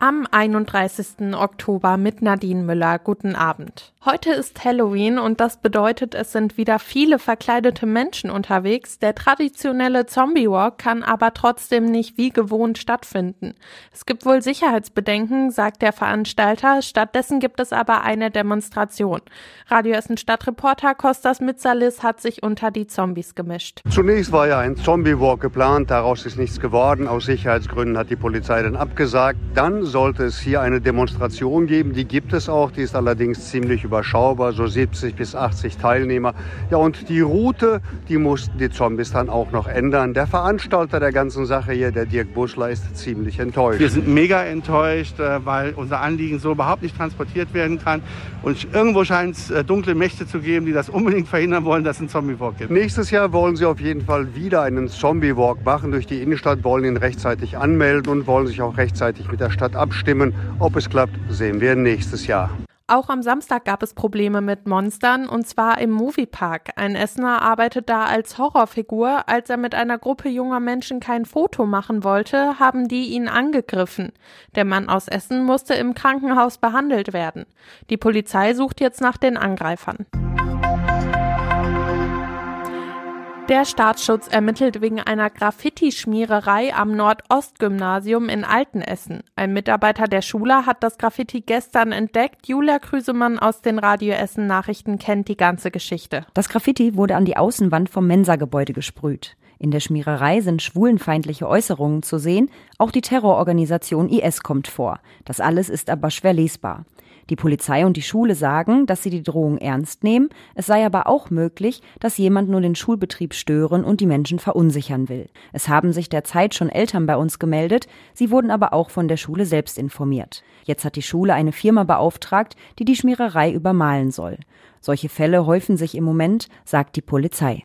Am 31. Oktober mit Nadine Müller. Guten Abend. Heute ist Halloween und das bedeutet, es sind wieder viele verkleidete Menschen unterwegs. Der traditionelle Zombie Walk kann aber trotzdem nicht wie gewohnt stattfinden. Es gibt wohl Sicherheitsbedenken, sagt der Veranstalter. Stattdessen gibt es aber eine Demonstration. Radio Essen Stadtreporter Kostas Mitsalis hat sich unter die Zombies gemischt. Zunächst war ja ein Zombie Walk geplant, daraus ist nichts geworden. Aus Sicherheitsgründen hat die Polizei dann abgesagt. Dann sollte es hier eine Demonstration geben. Die gibt es auch. Die ist allerdings ziemlich überschaubar, so 70 bis 80 Teilnehmer. Ja, und die Route, die mussten die Zombies dann auch noch ändern. Der Veranstalter der ganzen Sache hier, der Dirk Busler, ist ziemlich enttäuscht. Wir sind mega enttäuscht, äh, weil unser Anliegen so überhaupt nicht transportiert werden kann. Und irgendwo scheint es äh, dunkle Mächte zu geben, die das unbedingt verhindern wollen, dass es einen Zombie-Walk gibt. Nächstes Jahr wollen sie auf jeden Fall wieder einen Zombie-Walk machen durch die Innenstadt, wollen ihn rechtzeitig anmelden und wollen sich auch rechtzeitig mit der Stadt abstimmen. Ob es klappt, sehen wir nächstes Jahr. Auch am Samstag gab es Probleme mit Monstern und zwar im Moviepark. Ein Essener arbeitet da als Horrorfigur. Als er mit einer Gruppe junger Menschen kein Foto machen wollte, haben die ihn angegriffen. Der Mann aus Essen musste im Krankenhaus behandelt werden. Die Polizei sucht jetzt nach den Angreifern. Der Staatsschutz ermittelt wegen einer Graffiti-Schmiererei am Nordostgymnasium in Altenessen. Ein Mitarbeiter der Schule hat das Graffiti gestern entdeckt. Julia Krüsemann aus den Radio Essen Nachrichten kennt die ganze Geschichte. Das Graffiti wurde an die Außenwand vom Mensa-Gebäude gesprüht. In der Schmiererei sind schwulenfeindliche Äußerungen zu sehen. Auch die Terrororganisation IS kommt vor. Das alles ist aber schwer lesbar. Die Polizei und die Schule sagen, dass sie die Drohung ernst nehmen. Es sei aber auch möglich, dass jemand nur den Schulbetrieb stören und die Menschen verunsichern will. Es haben sich derzeit schon Eltern bei uns gemeldet. Sie wurden aber auch von der Schule selbst informiert. Jetzt hat die Schule eine Firma beauftragt, die die Schmiererei übermalen soll. Solche Fälle häufen sich im Moment, sagt die Polizei.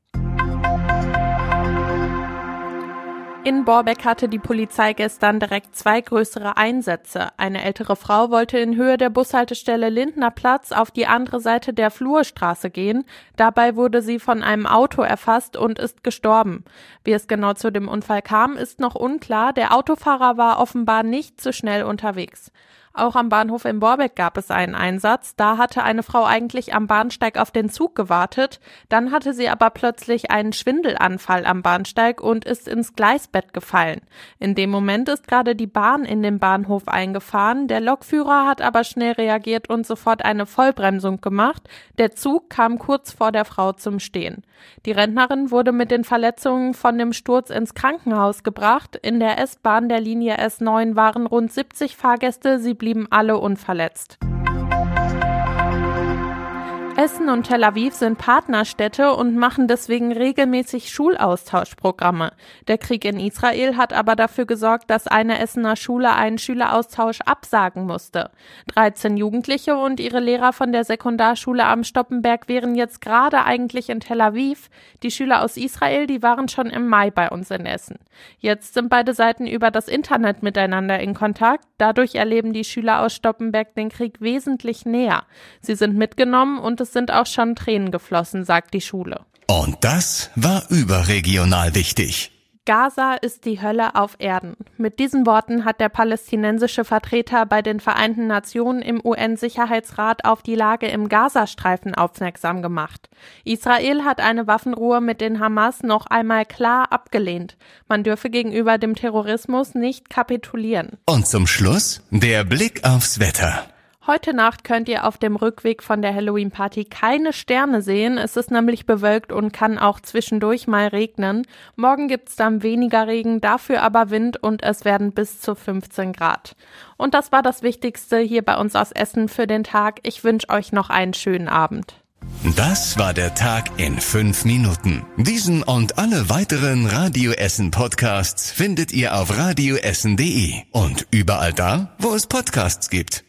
In Borbeck hatte die Polizei gestern direkt zwei größere Einsätze. Eine ältere Frau wollte in Höhe der Bushaltestelle Lindner Platz auf die andere Seite der Flurstraße gehen. Dabei wurde sie von einem Auto erfasst und ist gestorben. Wie es genau zu dem Unfall kam, ist noch unklar. Der Autofahrer war offenbar nicht zu so schnell unterwegs. Auch am Bahnhof in Borbeck gab es einen Einsatz. Da hatte eine Frau eigentlich am Bahnsteig auf den Zug gewartet. Dann hatte sie aber plötzlich einen Schwindelanfall am Bahnsteig und ist ins Gleisbett gefallen. In dem Moment ist gerade die Bahn in den Bahnhof eingefahren. Der Lokführer hat aber schnell reagiert und sofort eine Vollbremsung gemacht. Der Zug kam kurz vor der Frau zum Stehen. Die Rentnerin wurde mit den Verletzungen von dem Sturz ins Krankenhaus gebracht. In der S-Bahn der Linie S9 waren rund 70 Fahrgäste. Sie blieben alle unverletzt. Essen und Tel Aviv sind Partnerstädte und machen deswegen regelmäßig Schulaustauschprogramme. Der Krieg in Israel hat aber dafür gesorgt, dass eine Essener Schule einen Schüleraustausch absagen musste. 13 Jugendliche und ihre Lehrer von der Sekundarschule am Stoppenberg wären jetzt gerade eigentlich in Tel Aviv. Die Schüler aus Israel, die waren schon im Mai bei uns in Essen. Jetzt sind beide Seiten über das Internet miteinander in Kontakt. Dadurch erleben die Schüler aus Stoppenberg den Krieg wesentlich näher. Sie sind mitgenommen und es sind auch schon Tränen geflossen, sagt die Schule. Und das war überregional wichtig. Gaza ist die Hölle auf Erden. Mit diesen Worten hat der palästinensische Vertreter bei den Vereinten Nationen im UN-Sicherheitsrat auf die Lage im Gazastreifen aufmerksam gemacht. Israel hat eine Waffenruhe mit den Hamas noch einmal klar abgelehnt. Man dürfe gegenüber dem Terrorismus nicht kapitulieren. Und zum Schluss der Blick aufs Wetter. Heute Nacht könnt ihr auf dem Rückweg von der Halloween-Party keine Sterne sehen. Es ist nämlich bewölkt und kann auch zwischendurch mal regnen. Morgen gibt's dann weniger Regen, dafür aber Wind und es werden bis zu 15 Grad. Und das war das Wichtigste hier bei uns aus Essen für den Tag. Ich wünsche euch noch einen schönen Abend. Das war der Tag in fünf Minuten. Diesen und alle weiteren Radio Essen Podcasts findet ihr auf radioessen.de und überall da, wo es Podcasts gibt.